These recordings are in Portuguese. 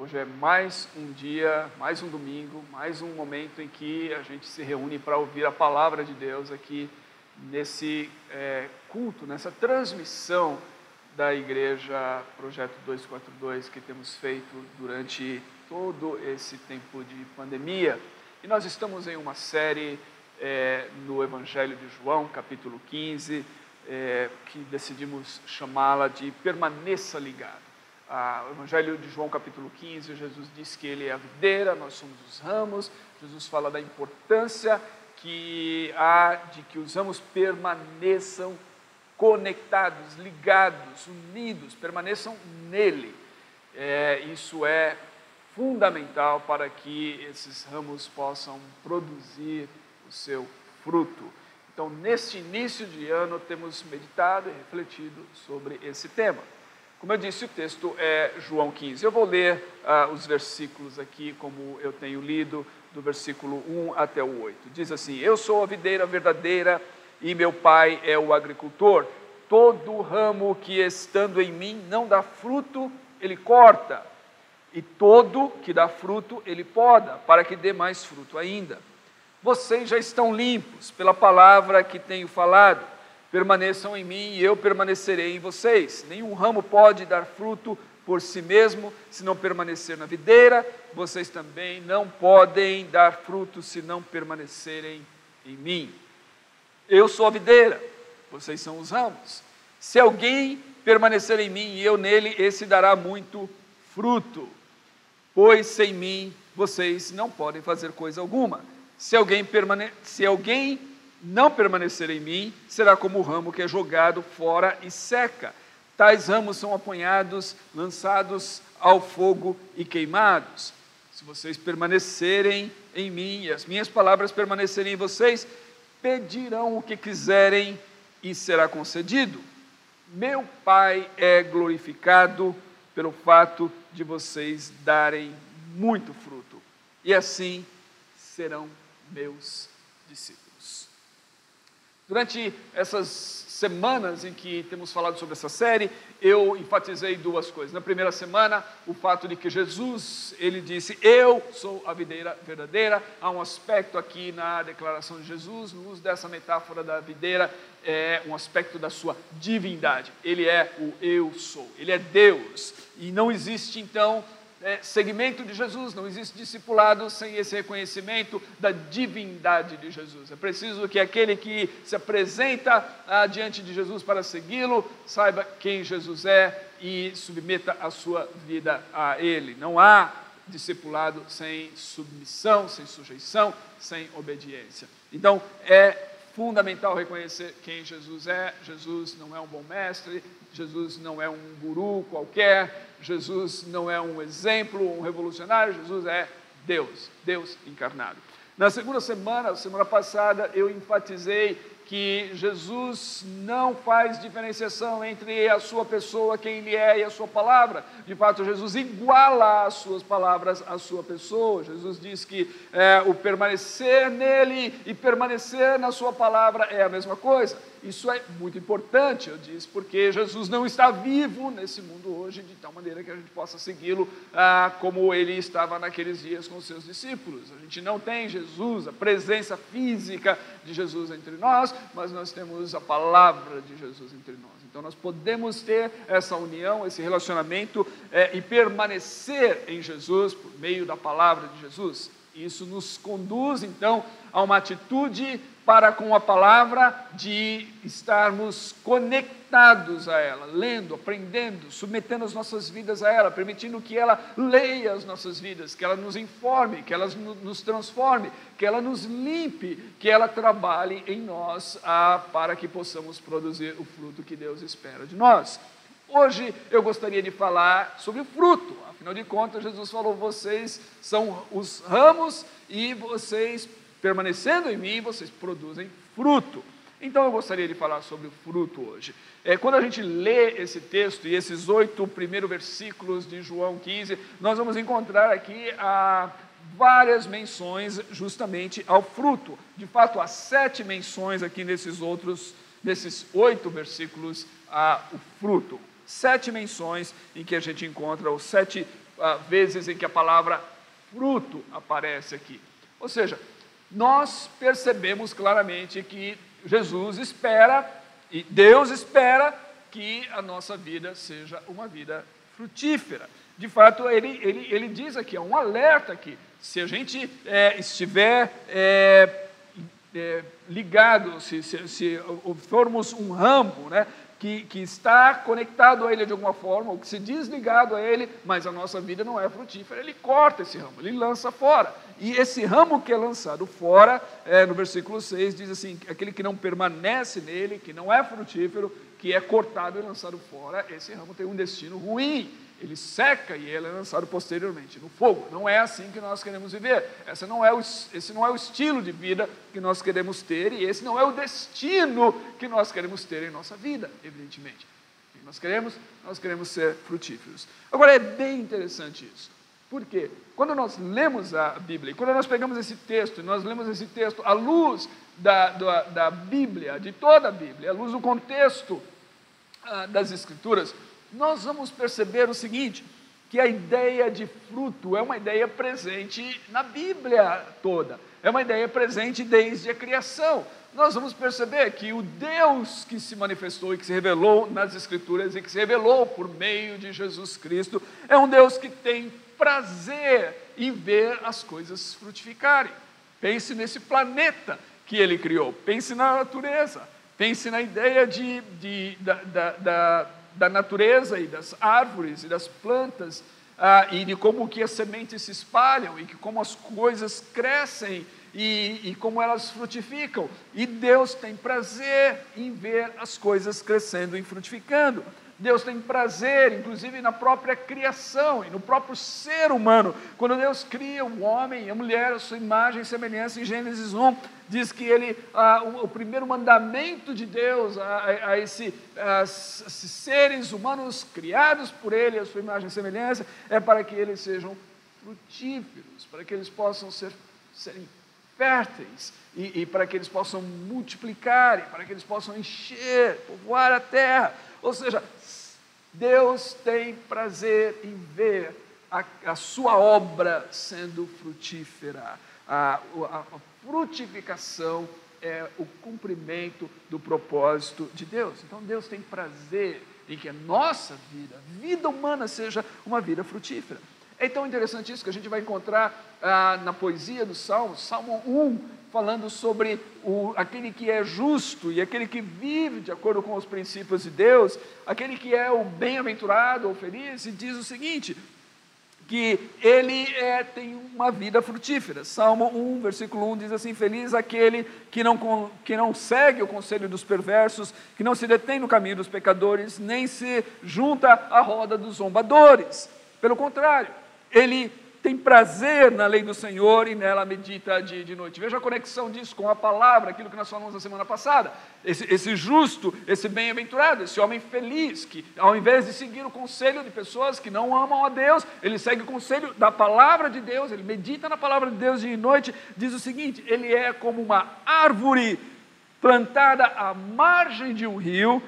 Hoje é mais um dia, mais um domingo, mais um momento em que a gente se reúne para ouvir a palavra de Deus aqui nesse é, culto, nessa transmissão da Igreja Projeto 242 que temos feito durante todo esse tempo de pandemia. E nós estamos em uma série é, no Evangelho de João, capítulo 15, é, que decidimos chamá-la de Permaneça Ligado. Ah, o Evangelho de João, capítulo 15, Jesus diz que ele é a videira, nós somos os ramos. Jesus fala da importância que há de que os ramos permaneçam conectados, ligados, unidos, permaneçam nele. É, isso é fundamental para que esses ramos possam produzir o seu fruto. Então, neste início de ano, temos meditado e refletido sobre esse tema. Como eu disse, o texto é João 15. Eu vou ler uh, os versículos aqui, como eu tenho lido, do versículo 1 até o 8. Diz assim: Eu sou a videira verdadeira e meu pai é o agricultor. Todo ramo que estando em mim não dá fruto, ele corta, e todo que dá fruto, ele poda, para que dê mais fruto ainda. Vocês já estão limpos pela palavra que tenho falado. Permaneçam em mim e eu permanecerei em vocês. Nenhum ramo pode dar fruto por si mesmo se não permanecer na videira. Vocês também não podem dar fruto se não permanecerem em mim. Eu sou a videira, vocês são os ramos. Se alguém permanecer em mim e eu nele, esse dará muito fruto. Pois sem mim vocês não podem fazer coisa alguma. Se alguém, permane se alguém não permanecer em mim, será como o ramo que é jogado fora e seca. Tais ramos são apanhados, lançados ao fogo e queimados. Se vocês permanecerem em mim e as minhas palavras permanecerem em vocês, pedirão o que quiserem e será concedido. Meu Pai é glorificado pelo fato de vocês darem muito fruto, e assim serão meus discípulos. Durante essas semanas em que temos falado sobre essa série, eu enfatizei duas coisas. Na primeira semana, o fato de que Jesus, ele disse: "Eu sou a videira verdadeira". Há um aspecto aqui na declaração de Jesus, no uso dessa metáfora da videira, é um aspecto da sua divindade. Ele é o eu sou. Ele é Deus. E não existe então é, segmento de Jesus, não existe discipulado sem esse reconhecimento da divindade de Jesus. É preciso que aquele que se apresenta ah, diante de Jesus para segui-lo saiba quem Jesus é e submeta a sua vida a Ele. Não há discipulado sem submissão, sem sujeição, sem obediência. Então, é fundamental reconhecer quem Jesus é. Jesus não é um bom mestre, Jesus não é um guru qualquer, Jesus não é um exemplo, um revolucionário, Jesus é Deus, Deus encarnado. Na segunda semana, semana passada, eu enfatizei que Jesus não faz diferenciação entre a sua pessoa, quem ele é, e a sua palavra. De fato, Jesus iguala as suas palavras à sua pessoa. Jesus diz que é, o permanecer nele e permanecer na sua palavra é a mesma coisa. Isso é muito importante, eu disse, porque Jesus não está vivo nesse mundo hoje, de tal maneira que a gente possa segui-lo ah, como ele estava naqueles dias com seus discípulos. A gente não tem Jesus, a presença física de Jesus entre nós, mas nós temos a palavra de Jesus entre nós. Então nós podemos ter essa união, esse relacionamento é, e permanecer em Jesus por meio da palavra de Jesus. Isso nos conduz então a uma atitude para com a palavra de estarmos conectados a ela, lendo, aprendendo, submetendo as nossas vidas a ela, permitindo que ela leia as nossas vidas, que ela nos informe, que ela nos transforme, que ela nos limpe, que ela trabalhe em nós para que possamos produzir o fruto que Deus espera de nós. Hoje eu gostaria de falar sobre o fruto. Afinal de contas, Jesus falou: vocês são os ramos e vocês permanecendo em mim, vocês produzem fruto. Então eu gostaria de falar sobre o fruto hoje. É, quando a gente lê esse texto e esses oito primeiros versículos de João 15, nós vamos encontrar aqui ah, várias menções justamente ao fruto. De fato, há sete menções aqui nesses outros, nesses oito versículos, ao fruto. Sete menções em que a gente encontra os sete ah, vezes em que a palavra fruto aparece aqui. Ou seja, nós percebemos claramente que Jesus espera e Deus espera que a nossa vida seja uma vida frutífera. De fato, ele, ele, ele diz aqui, é um alerta aqui. Se a gente é, estiver é, é, ligado, se, se, se formos um ramo, né, que, que está conectado a ele de alguma forma, ou que se diz ligado a ele, mas a nossa vida não é frutífera, ele corta esse ramo, ele lança fora. E esse ramo que é lançado fora, é, no versículo 6, diz assim: aquele que não permanece nele, que não é frutífero, que é cortado e lançado fora, esse ramo tem um destino ruim ele seca e ele é lançado posteriormente no fogo. Não é assim que nós queremos viver. Essa não é o, esse não é o estilo de vida que nós queremos ter e esse não é o destino que nós queremos ter em nossa vida, evidentemente. Nós queremos? Nós queremos ser frutíferos. Agora é bem interessante isso. Por quê? Quando nós lemos a Bíblia, e quando nós pegamos esse texto, e nós lemos esse texto à luz da, da, da Bíblia, de toda a Bíblia, à luz do contexto ah, das Escrituras, nós vamos perceber o seguinte: que a ideia de fruto é uma ideia presente na Bíblia toda, é uma ideia presente desde a criação. Nós vamos perceber que o Deus que se manifestou e que se revelou nas Escrituras e que se revelou por meio de Jesus Cristo é um Deus que tem prazer em ver as coisas frutificarem. Pense nesse planeta que ele criou, pense na natureza, pense na ideia de, de da, da, da da natureza e das árvores e das plantas, ah, e de como que as sementes se espalham e que como as coisas crescem e, e como elas frutificam. E Deus tem prazer em ver as coisas crescendo e frutificando. Deus tem prazer, inclusive, na própria criação e no próprio ser humano. Quando Deus cria o homem e a mulher, a sua imagem e semelhança, em Gênesis 1, diz que ele, ah, o, o, primeiro mandamento de Deus a, a, esse, a, esses seres humanos criados por ele, a sua imagem e semelhança, é para que eles sejam frutíferos, para que eles possam ser, serem férteis e, e para que eles possam multiplicar, e para que eles possam encher, povoar a terra. Ou seja, Deus tem prazer em ver a, a sua obra sendo frutífera. A, a, a frutificação é o cumprimento do propósito de Deus. Então Deus tem prazer em que a nossa vida, a vida humana, seja uma vida frutífera. É tão interessante isso que a gente vai encontrar ah, na poesia do Salmo, Salmo 1, falando sobre o, aquele que é justo e aquele que vive de acordo com os princípios de Deus, aquele que é o bem-aventurado ou feliz, e diz o seguinte: que ele é, tem uma vida frutífera. Salmo 1, versículo 1 diz assim: Feliz aquele que não, que não segue o conselho dos perversos, que não se detém no caminho dos pecadores, nem se junta à roda dos zombadores. Pelo contrário, ele tem prazer na lei do Senhor e nela medita dia e de noite. Veja a conexão disso com a palavra, aquilo que nós falamos na semana passada. Esse, esse justo, esse bem-aventurado, esse homem feliz, que ao invés de seguir o conselho de pessoas que não amam a Deus, ele segue o conselho da palavra de Deus, ele medita na palavra de Deus dia e noite, diz o seguinte: ele é como uma árvore plantada à margem de um rio,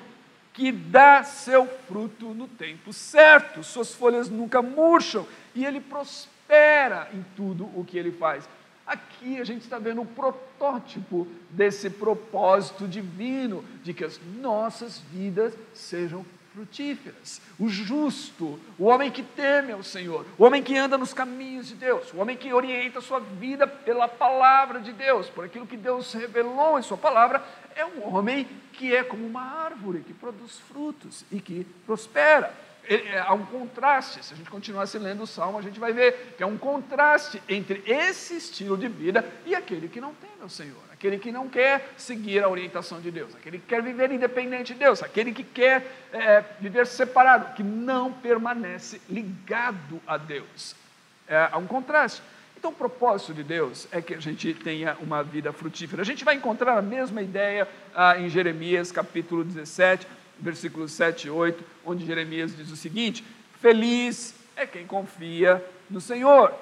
que dá seu fruto no tempo certo, suas folhas nunca murcham e ele prospera prospera em tudo o que ele faz. Aqui a gente está vendo o protótipo desse propósito divino de que as nossas vidas sejam frutíferas. O justo, o homem que teme ao Senhor, o homem que anda nos caminhos de Deus, o homem que orienta a sua vida pela palavra de Deus, por aquilo que Deus revelou em Sua palavra, é um homem que é como uma árvore que produz frutos e que prospera. É, há um contraste. Se a gente continuasse lendo o Salmo, a gente vai ver que é um contraste entre esse estilo de vida e aquele que não tem o Senhor, aquele que não quer seguir a orientação de Deus, aquele que quer viver independente de Deus, aquele que quer é, viver separado, que não permanece ligado a Deus. É, há um contraste. Então, o propósito de Deus é que a gente tenha uma vida frutífera. A gente vai encontrar a mesma ideia ah, em Jeremias capítulo 17 versículos 7 e 8, onde Jeremias diz o seguinte: Feliz é quem confia no Senhor.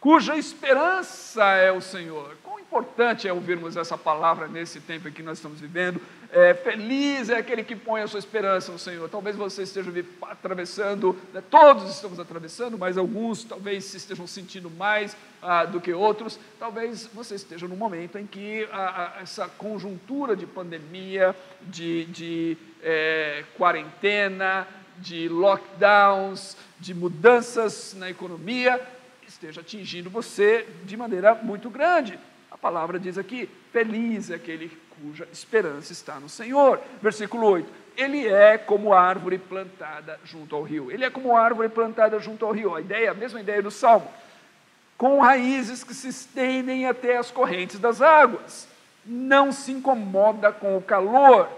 cuja esperança é o Senhor. Quão importante é ouvirmos essa palavra nesse tempo em que nós estamos vivendo. É, feliz é aquele que põe a sua esperança no Senhor. Talvez você esteja atravessando, né, todos estamos atravessando, mas alguns talvez se estejam sentindo mais ah, do que outros. Talvez você esteja num momento em que ah, ah, essa conjuntura de pandemia, de, de é, quarentena, de lockdowns, de mudanças na economia, esteja atingindo você de maneira muito grande. A palavra diz aqui: feliz é aquele cuja esperança está no Senhor. Versículo 8: Ele é como árvore plantada junto ao rio. Ele é como árvore plantada junto ao rio. A ideia, a mesma ideia do salmo. Com raízes que se estendem até as correntes das águas. Não se incomoda com o calor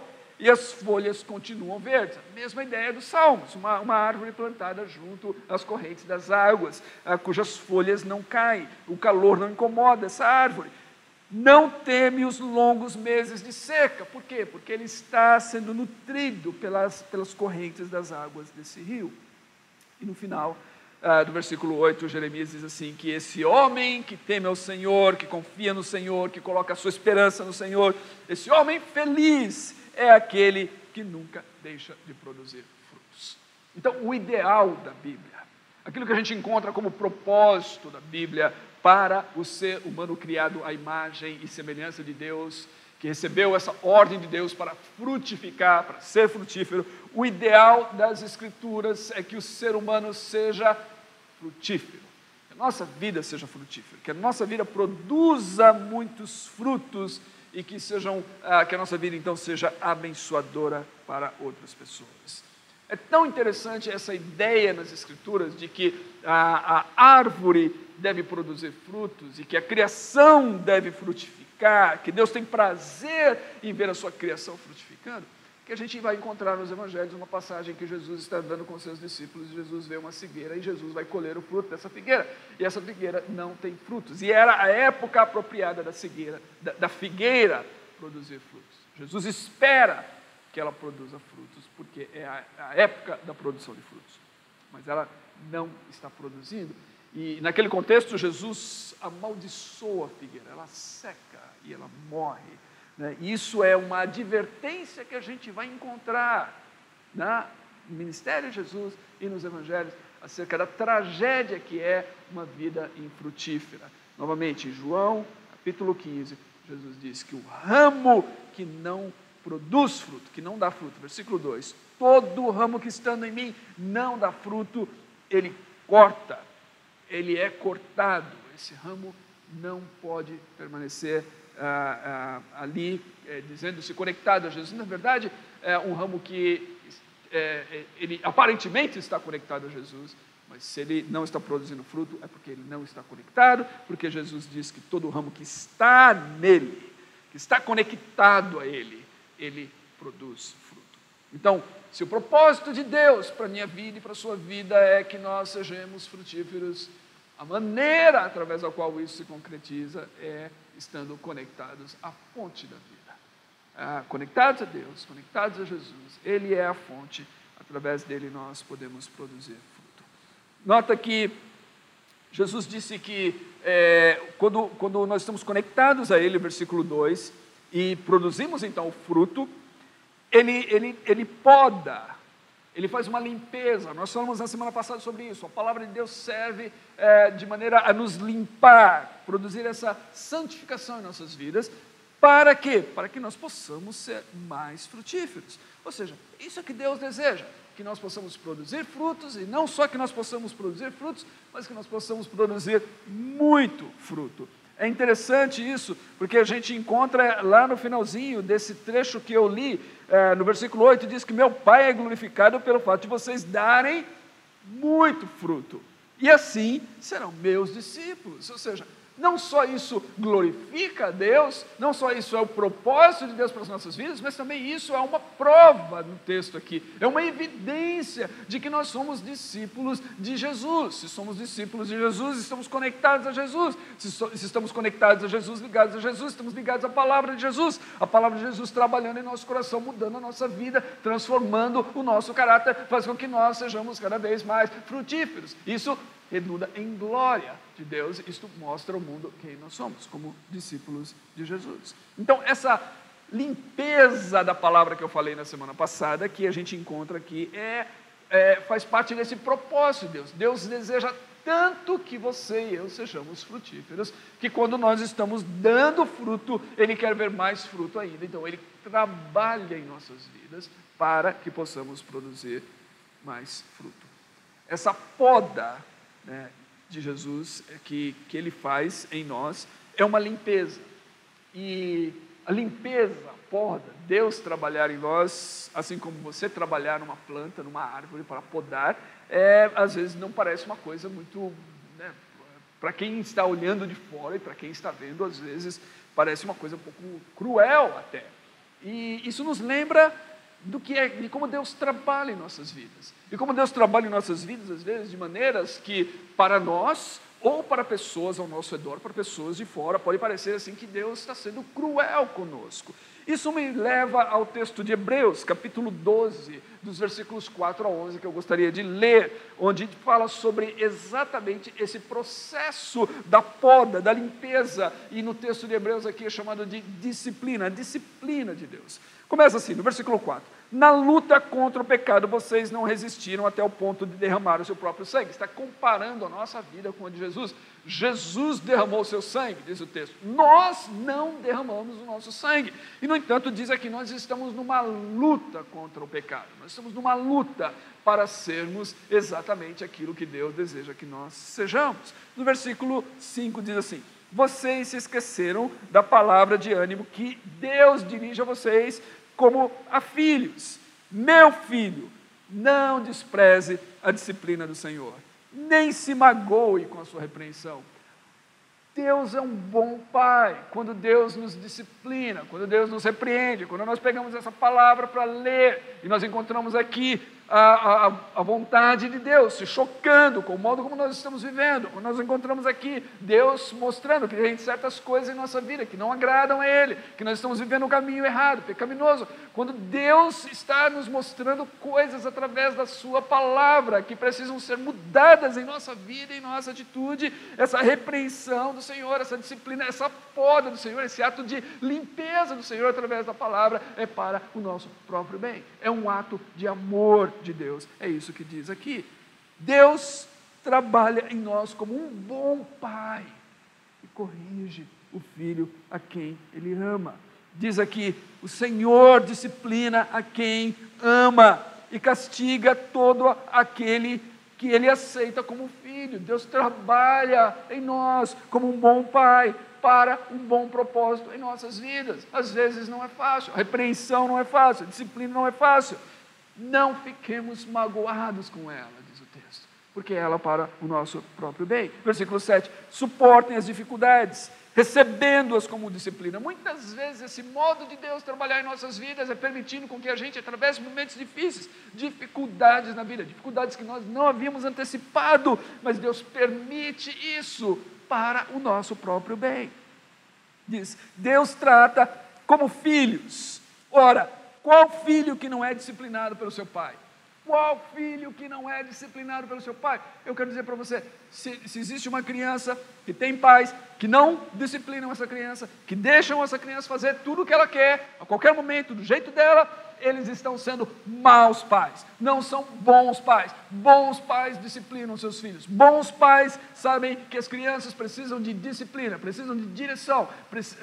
e as folhas continuam verdes. A mesma ideia dos Salmos, uma, uma árvore plantada junto às correntes das águas, ah, cujas folhas não caem, o calor não incomoda essa árvore. Não teme os longos meses de seca. Por quê? Porque ele está sendo nutrido pelas, pelas correntes das águas desse rio. E no final ah, do versículo 8, Jeremias diz assim: que esse homem que teme ao Senhor, que confia no Senhor, que coloca a sua esperança no Senhor, esse homem feliz é aquele que nunca deixa de produzir frutos. Então, o ideal da Bíblia, aquilo que a gente encontra como propósito da Bíblia para o ser humano criado à imagem e semelhança de Deus, que recebeu essa ordem de Deus para frutificar, para ser frutífero, o ideal das Escrituras é que o ser humano seja frutífero, que a nossa vida seja frutífera, que a nossa vida produza muitos frutos e que, sejam, ah, que a nossa vida então seja abençoadora para outras pessoas. É tão interessante essa ideia nas Escrituras de que a, a árvore deve produzir frutos e que a criação deve frutificar, que Deus tem prazer em ver a sua criação frutificando que a gente vai encontrar nos evangelhos uma passagem que Jesus está andando com seus discípulos, Jesus vê uma figueira e Jesus vai colher o fruto dessa figueira, e essa figueira não tem frutos, e era a época apropriada da figueira, da, da figueira produzir frutos. Jesus espera que ela produza frutos, porque é a, a época da produção de frutos, mas ela não está produzindo, e naquele contexto Jesus amaldiçoa a figueira, ela seca e ela morre, né? Isso é uma advertência que a gente vai encontrar no ministério de Jesus e nos evangelhos acerca da tragédia que é uma vida infrutífera. Novamente, em João, capítulo 15, Jesus diz que o ramo que não produz fruto, que não dá fruto, versículo 2: todo ramo que estando em mim não dá fruto, ele corta, ele é cortado. Esse ramo não pode permanecer ah, ah, ali, é, dizendo-se conectado a Jesus. Na verdade, é um ramo que é, ele aparentemente está conectado a Jesus, mas se ele não está produzindo fruto, é porque ele não está conectado, porque Jesus diz que todo ramo que está nele, que está conectado a ele, ele produz fruto. Então, se o propósito de Deus para a minha vida e para a sua vida é que nós sejamos frutíferos, a maneira através da qual isso se concretiza é estando conectados à fonte da vida. Ah, conectados a Deus, conectados a Jesus, Ele é a fonte, através dele nós podemos produzir fruto. Nota que Jesus disse que é, quando, quando nós estamos conectados a Ele, versículo 2, e produzimos então o fruto, Ele, ele, ele poda, ele faz uma limpeza. Nós falamos na semana passada sobre isso. A palavra de Deus serve é, de maneira a nos limpar, produzir essa santificação em nossas vidas. Para quê? Para que nós possamos ser mais frutíferos. Ou seja, isso é que Deus deseja. Que nós possamos produzir frutos, e não só que nós possamos produzir frutos, mas que nós possamos produzir muito fruto. É interessante isso, porque a gente encontra lá no finalzinho desse trecho que eu li, é, no versículo 8, diz que meu Pai é glorificado pelo fato de vocês darem muito fruto. E assim serão meus discípulos. Ou seja, não só isso glorifica a Deus, não só isso é o propósito de Deus para as nossas vidas, mas também isso é uma prova no texto aqui, é uma evidência de que nós somos discípulos de Jesus. Se somos discípulos de Jesus, estamos conectados a Jesus. Se, so, se estamos conectados a Jesus, ligados a Jesus, estamos ligados à palavra de Jesus. A palavra de Jesus trabalhando em nosso coração, mudando a nossa vida, transformando o nosso caráter, faz com que nós sejamos cada vez mais frutíferos. Isso redunda em glória de Deus. Isto mostra ao mundo quem nós somos, como discípulos de Jesus. Então, essa limpeza da palavra que eu falei na semana passada, que a gente encontra aqui, é, é faz parte desse propósito de Deus. Deus deseja tanto que você e eu sejamos frutíferos, que quando nós estamos dando fruto, Ele quer ver mais fruto ainda. Então, Ele trabalha em nossas vidas para que possamos produzir mais fruto. Essa poda né, de Jesus que, que Ele faz em nós é uma limpeza. E a limpeza, poda, Deus trabalhar em nós, assim como você trabalhar numa planta, numa árvore para podar, é, às vezes não parece uma coisa muito. Né, para quem está olhando de fora e para quem está vendo, às vezes parece uma coisa um pouco cruel até. E isso nos lembra do que é, de como Deus trabalha em nossas vidas. E como Deus trabalha em nossas vidas, às vezes, de maneiras que, para nós, ou para pessoas ao nosso redor, para pessoas de fora, pode parecer assim que Deus está sendo cruel conosco. Isso me leva ao texto de Hebreus, capítulo 12, dos versículos 4 a 11, que eu gostaria de ler, onde fala sobre exatamente esse processo da poda, da limpeza, e no texto de Hebreus aqui é chamado de disciplina, disciplina de Deus. Começa assim, no versículo 4. Na luta contra o pecado, vocês não resistiram até o ponto de derramar o seu próprio sangue. Está comparando a nossa vida com a de Jesus. Jesus derramou o seu sangue, diz o texto. Nós não derramamos o nosso sangue. E, no entanto, diz aqui: nós estamos numa luta contra o pecado. Nós estamos numa luta para sermos exatamente aquilo que Deus deseja que nós sejamos. No versículo 5 diz assim: Vocês se esqueceram da palavra de ânimo que Deus dirige a vocês como a filhos. Meu filho, não despreze a disciplina do Senhor, nem se magoe com a sua repreensão. Deus é um bom pai. Quando Deus nos disciplina, quando Deus nos repreende, quando nós pegamos essa palavra para ler e nós encontramos aqui a, a, a, vontade de Deus, se chocando com o modo como nós estamos vivendo. Nós encontramos aqui Deus mostrando que tem certas coisas em nossa vida que não agradam a Ele, que nós estamos vivendo um caminho errado, pecaminoso. Quando Deus está nos mostrando coisas através da Sua palavra que precisam ser mudadas em nossa vida, em nossa atitude, essa repreensão do Senhor, essa disciplina, essa poda do Senhor, esse ato de limpeza do Senhor através da palavra é para o nosso próprio bem. É um ato de amor de Deus. É isso que diz aqui. Deus trabalha em nós como um bom pai e corrige o filho a quem ele ama. Diz aqui: o Senhor disciplina a quem ama e castiga todo aquele que ele aceita como filho. Deus trabalha em nós como um bom pai para um bom propósito em nossas vidas. Às vezes não é fácil, a repreensão não é fácil, a disciplina não é fácil, não fiquemos magoados com ela, diz o texto, porque ela para o nosso próprio bem. Versículo 7: suportem as dificuldades, recebendo-as como disciplina. Muitas vezes esse modo de Deus trabalhar em nossas vidas é permitindo com que a gente atravesse momentos difíceis, dificuldades na vida, dificuldades que nós não havíamos antecipado, mas Deus permite isso para o nosso próprio bem. Diz: Deus trata como filhos. Ora, qual filho que não é disciplinado pelo seu pai? Qual filho que não é disciplinado pelo seu pai? Eu quero dizer para você: se, se, existe uma criança que tem pais que não disciplinam essa criança, que deixam essa criança fazer tudo o que ela quer, a qualquer momento, do jeito dela, eles estão sendo maus pais, não são bons pais. Bons pais disciplinam seus filhos. Bons pais sabem que as crianças precisam de disciplina, precisam de direção.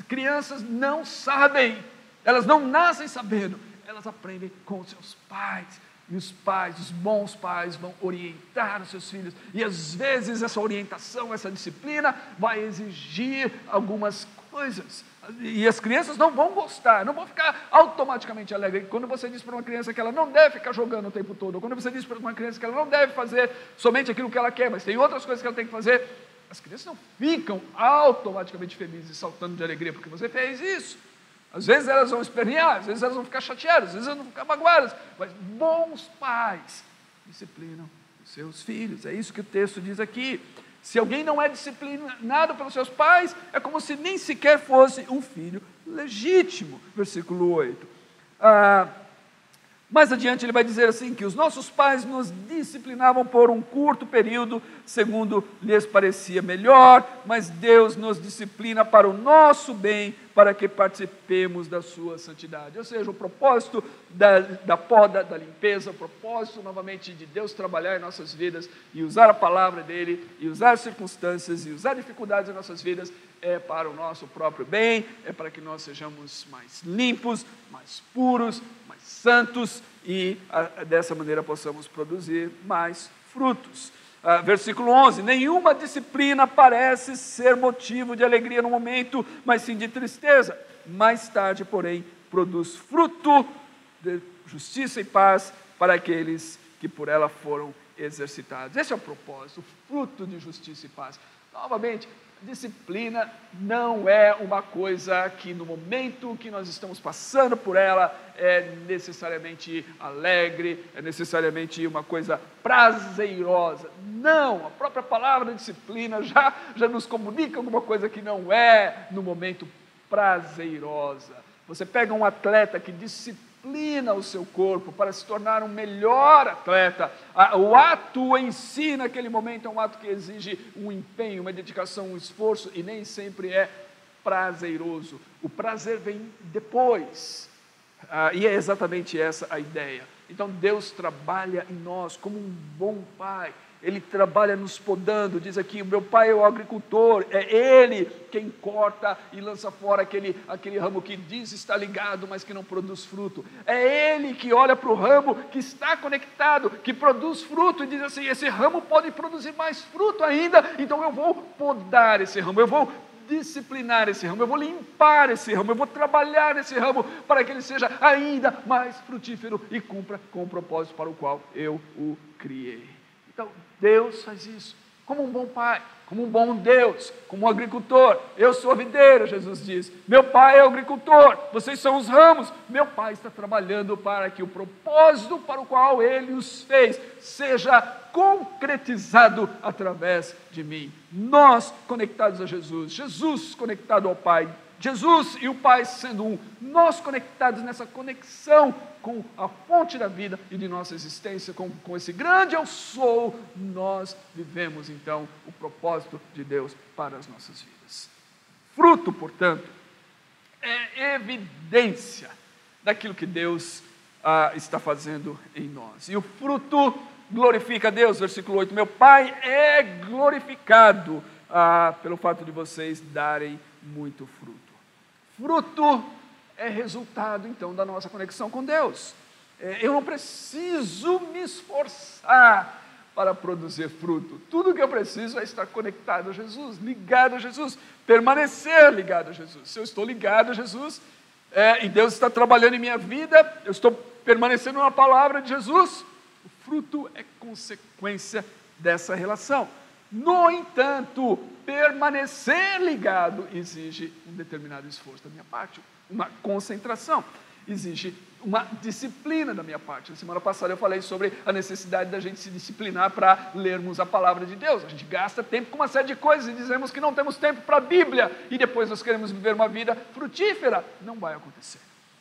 Crianças não sabem, elas não nascem sabendo elas aprendem com seus pais. E os pais, os bons pais, vão orientar os seus filhos. E às vezes essa orientação, essa disciplina, vai exigir algumas coisas. E as crianças não vão gostar, não vão ficar automaticamente alegres. Quando você diz para uma criança que ela não deve ficar jogando o tempo todo, ou quando você diz para uma criança que ela não deve fazer somente aquilo que ela quer, mas tem outras coisas que ela tem que fazer, as crianças não ficam automaticamente felizes, saltando de alegria porque você fez isso. Às vezes elas vão espernear, às vezes elas vão ficar chateadas, às vezes elas vão ficar magoadas, mas bons pais disciplinam os seus filhos. É isso que o texto diz aqui. Se alguém não é disciplinado pelos seus pais, é como se nem sequer fosse um filho legítimo. Versículo 8. Ah, Mais adiante ele vai dizer assim: que os nossos pais nos disciplinavam por um curto período, segundo lhes parecia melhor, mas Deus nos disciplina para o nosso bem, para que participemos da sua santidade. Ou seja, o propósito da, da poda, da limpeza, o propósito novamente de Deus trabalhar em nossas vidas e usar a palavra dele, e usar circunstâncias e usar dificuldades em nossas vidas, é para o nosso próprio bem, é para que nós sejamos mais limpos, mais puros, santos e a, dessa maneira possamos produzir mais frutos. Ah, versículo 11: Nenhuma disciplina parece ser motivo de alegria no momento, mas sim de tristeza. Mais tarde, porém, produz fruto de justiça e paz para aqueles que por ela foram exercitados. Esse é o propósito, fruto de justiça e paz. Novamente, disciplina não é uma coisa que no momento que nós estamos passando por ela é necessariamente alegre, é necessariamente uma coisa prazerosa. Não, a própria palavra disciplina já, já nos comunica alguma coisa que não é no momento prazerosa. Você pega um atleta que disciplina disciplina o seu corpo para se tornar um melhor atleta. O ato em si, naquele momento, é um ato que exige um empenho, uma dedicação, um esforço e nem sempre é prazeroso. O prazer vem depois. Ah, e é exatamente essa a ideia. Então Deus trabalha em nós como um bom pai ele trabalha nos podando, diz aqui: meu pai é o agricultor, é ele quem corta e lança fora aquele, aquele ramo que diz estar ligado, mas que não produz fruto. É ele que olha para o ramo que está conectado, que produz fruto, e diz assim: esse ramo pode produzir mais fruto ainda, então eu vou podar esse ramo, eu vou disciplinar esse ramo, eu vou limpar esse ramo, eu vou trabalhar esse ramo para que ele seja ainda mais frutífero e cumpra com o propósito para o qual eu o criei. Então, Deus faz isso. Como um bom pai, como um bom Deus, como um agricultor. Eu sou a videira, Jesus diz. Meu pai é o agricultor, vocês são os ramos. Meu pai está trabalhando para que o propósito para o qual ele os fez seja concretizado através de mim. Nós conectados a Jesus, Jesus conectado ao Pai, Jesus e o Pai sendo um, nós conectados nessa conexão com a fonte da vida e de nossa existência, com, com esse grande eu sou, nós vivemos então o propósito de Deus para as nossas vidas. Fruto, portanto, é evidência daquilo que Deus ah, está fazendo em nós. E o fruto glorifica a Deus, versículo 8: Meu Pai é glorificado ah, pelo fato de vocês darem muito fruto. Fruto é resultado, então, da nossa conexão com Deus. É, eu não preciso me esforçar para produzir fruto. Tudo que eu preciso é estar conectado a Jesus, ligado a Jesus, permanecer ligado a Jesus. Se eu estou ligado a Jesus é, e Deus está trabalhando em minha vida, eu estou permanecendo na palavra de Jesus, o fruto é consequência dessa relação. No entanto, permanecer ligado exige um determinado esforço da minha parte, uma concentração, exige uma disciplina da minha parte. Na semana passada eu falei sobre a necessidade da gente se disciplinar para lermos a palavra de Deus. A gente gasta tempo com uma série de coisas e dizemos que não temos tempo para a Bíblia e depois nós queremos viver uma vida frutífera. Não vai acontecer.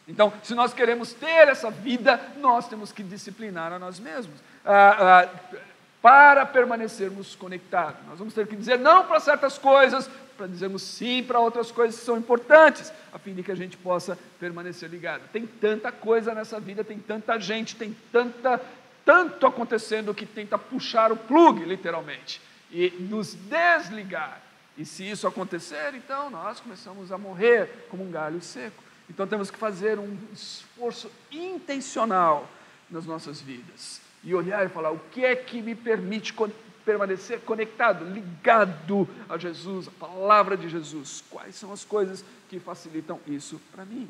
Então, se nós queremos ter essa vida, nós temos que disciplinar a nós mesmos. Ah, ah, para permanecermos conectados. Nós vamos ter que dizer não para certas coisas, para dizermos sim para outras coisas que são importantes, a fim de que a gente possa permanecer ligado. Tem tanta coisa nessa vida, tem tanta gente, tem tanta, tanto acontecendo que tenta puxar o plug, literalmente, e nos desligar. E se isso acontecer, então nós começamos a morrer como um galho seco. Então temos que fazer um esforço intencional nas nossas vidas e olhar e falar: o que é que me permite permanecer conectado, ligado a Jesus, a palavra de Jesus? Quais são as coisas que facilitam isso para mim?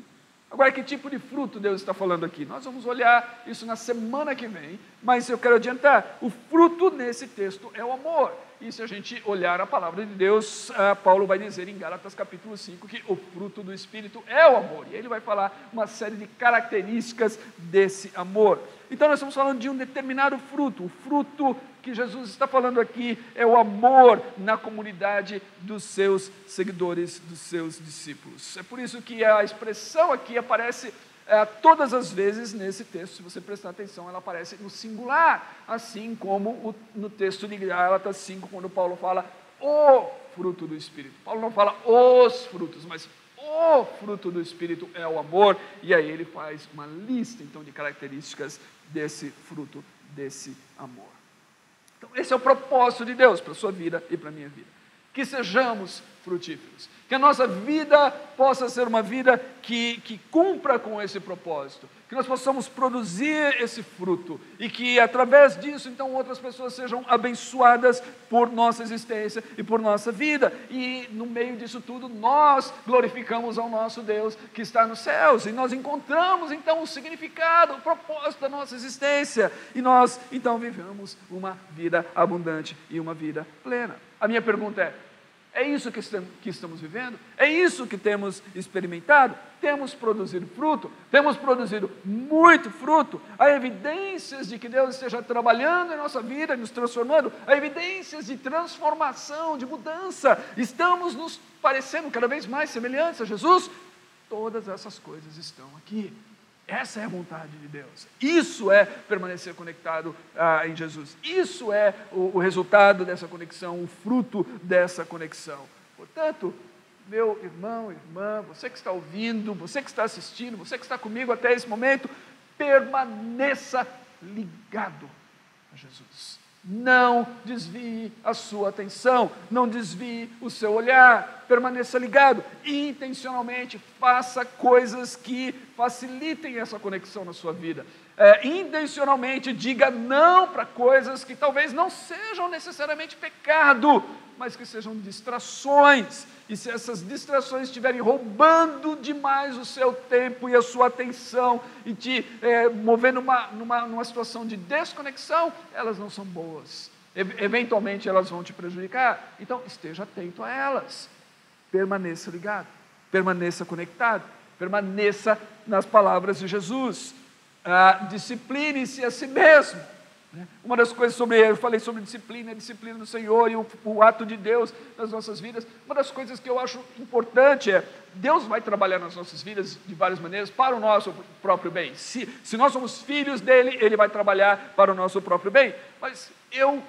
Agora, que tipo de fruto Deus está falando aqui? Nós vamos olhar isso na semana que vem, mas eu quero adiantar: o fruto nesse texto é o amor. E se a gente olhar a palavra de Deus, uh, Paulo vai dizer em Gálatas capítulo 5 que o fruto do Espírito é o amor. E ele vai falar uma série de características desse amor. Então nós estamos falando de um determinado fruto. O fruto que Jesus está falando aqui é o amor na comunidade dos seus seguidores, dos seus discípulos. É por isso que a expressão aqui aparece é, todas as vezes nesse texto, se você prestar atenção, ela aparece no singular, assim como o, no texto de Gálatas 5, quando Paulo fala o fruto do Espírito. Paulo não fala os frutos, mas o fruto do Espírito é o amor, e aí ele faz uma lista então de características desse fruto, desse amor. Então, esse é o propósito de Deus para a sua vida e para a minha vida. Que sejamos frutíferos. Que a nossa vida possa ser uma vida que, que cumpra com esse propósito. Que nós possamos produzir esse fruto. E que através disso, então, outras pessoas sejam abençoadas por nossa existência e por nossa vida. E no meio disso tudo, nós glorificamos ao nosso Deus que está nos céus. E nós encontramos, então, o significado, o propósito da nossa existência. E nós, então, vivemos uma vida abundante e uma vida plena. A minha pergunta é: é isso que estamos vivendo? É isso que temos experimentado? Temos produzido fruto? Temos produzido muito fruto? Há evidências de que Deus esteja trabalhando em nossa vida, nos transformando? Há evidências de transformação, de mudança? Estamos nos parecendo cada vez mais semelhantes a Jesus? Todas essas coisas estão aqui. Essa é a vontade de Deus. Isso é permanecer conectado ah, em Jesus. Isso é o, o resultado dessa conexão, o fruto dessa conexão. Portanto, meu irmão, irmã, você que está ouvindo, você que está assistindo, você que está comigo até esse momento, permaneça ligado a Jesus. Não desvie a sua atenção, não desvie o seu olhar, permaneça ligado. Intencionalmente faça coisas que facilitem essa conexão na sua vida. É, intencionalmente diga não para coisas que talvez não sejam necessariamente pecado, mas que sejam distrações. E se essas distrações estiverem roubando demais o seu tempo e a sua atenção e te é, movendo numa, numa, numa situação de desconexão, elas não são boas. E, eventualmente elas vão te prejudicar. Então esteja atento a elas. Permaneça ligado, permaneça conectado, permaneça nas palavras de Jesus. Ah, Discipline-se a si mesmo né? Uma das coisas sobre, eu falei sobre disciplina, a disciplina do Senhor e o, o, ato de Deus nas nossas vidas. Uma das coisas que eu acho importante é, Deus vai trabalhar nas nossas vidas de várias maneiras para o nosso próprio bem. Se, se nós somos filhos dele, ele vai trabalhar para o nosso próprio bem. Mas eu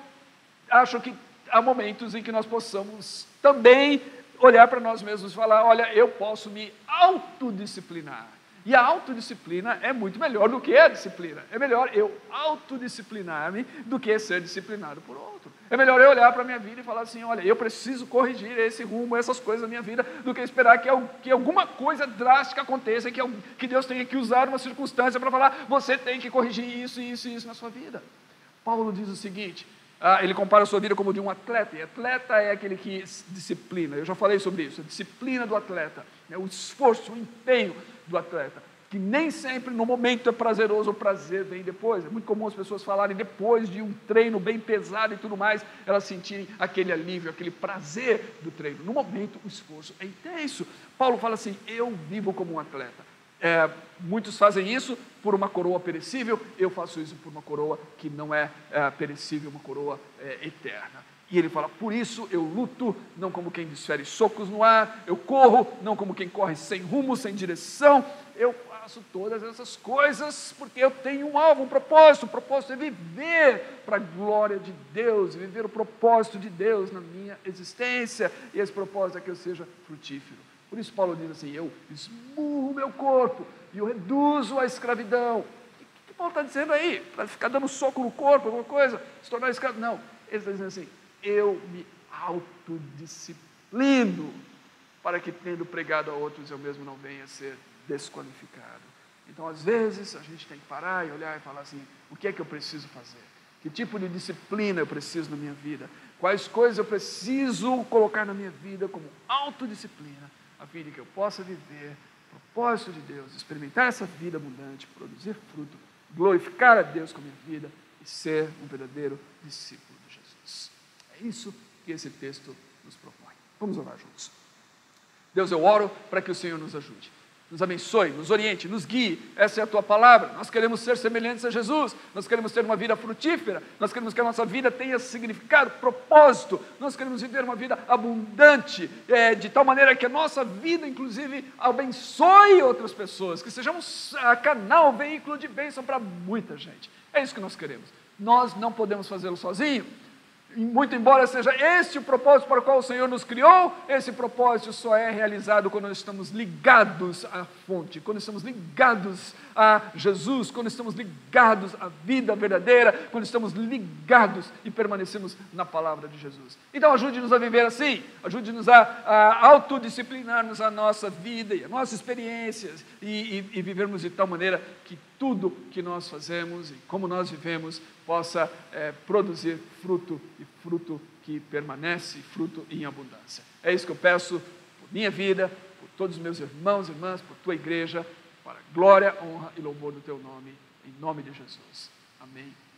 acho que há momentos em que nós possamos também olhar para nós mesmos e falar, olha, eu posso me autodisciplinar. E a autodisciplina é muito melhor do que a disciplina. É melhor eu autodisciplinar-me do que ser disciplinado por outro. É melhor eu olhar para a minha vida e falar assim: olha, eu preciso corrigir esse rumo, essas coisas na minha vida, do que esperar que, que alguma coisa drástica aconteça que, que Deus tenha que usar uma circunstância para falar: você tem que corrigir isso, isso e isso na sua vida. Paulo diz o seguinte: ah, ele compara a sua vida como de um atleta, e atleta é aquele que disciplina. Eu já falei sobre isso, a disciplina do atleta, é o esforço, o empenho do atleta, que nem sempre no momento é prazeroso, o prazer vem depois. É muito comum as pessoas falarem depois de um treino bem pesado e tudo mais, elas sentirem aquele alívio, aquele prazer do treino. No momento, o esforço é intenso. Paulo fala assim: eu vivo como um atleta. É, muitos fazem isso por uma coroa perecível, eu faço isso por uma coroa que não é, é perecível, uma coroa é, eterna. E ele fala: Por isso eu luto, não como quem desfere socos no ar, eu corro, não como quem corre sem rumo, sem direção. Eu faço todas essas coisas porque eu tenho um alvo, um propósito. O propósito é viver para a glória de Deus, viver o propósito de Deus na minha existência. E esse propósito é que eu seja frutífero. Por isso, Paulo diz assim: Eu esmurro meu corpo e eu reduzo a escravidão. O que, Paulo está dizendo aí? Para ficar dando soco no corpo, alguma coisa, se tornar escravo? Não. Ele está dizendo assim: eu me autodisciplino para que, tendo pregado a outros, eu mesmo não venha a ser desqualificado. Então, às vezes, a gente tem que parar e olhar e falar assim: o que é que eu preciso fazer? Que tipo de disciplina eu preciso na minha vida? Quais coisas eu preciso colocar na minha vida como autodisciplina, a fim de que eu possa viver o propósito de Deus, experimentar essa vida abundante, produzir fruto, glorificar a Deus com a minha vida e ser um verdadeiro discípulo de Jesus. É isso que esse texto nos propõe. Vamos orar juntos. Deus, eu oro para que o Senhor nos ajude. Nos abençoe, nos oriente, nos guie. Essa é a tua palavra. Nós queremos ser semelhantes a Jesus, nós queremos ter uma vida frutífera, nós queremos que a nossa vida tenha significado, propósito, nós queremos viver uma vida abundante, é, de tal maneira que a nossa vida, inclusive, abençoe outras pessoas, que sejamos a canal, veículo de bênção para muita gente. É isso que nós queremos. Nós não podemos fazê-lo sozinho. Muito embora seja este o propósito para o qual o Senhor nos criou, esse propósito só é realizado quando nós estamos ligados à fonte, quando estamos ligados a Jesus, quando estamos ligados à vida verdadeira, quando estamos ligados e permanecemos na palavra de Jesus. Então ajude-nos a viver assim, ajude-nos a, a autodisciplinarmos a nossa vida e as nossas experiências e, e, e vivermos de tal maneira que tudo que nós fazemos e como nós vivemos possa é, produzir fruto e fruto que permanece, fruto em abundância. É isso que eu peço por minha vida, por todos os meus irmãos e irmãs, por tua igreja, para glória, honra e louvor do teu nome, em nome de Jesus. Amém.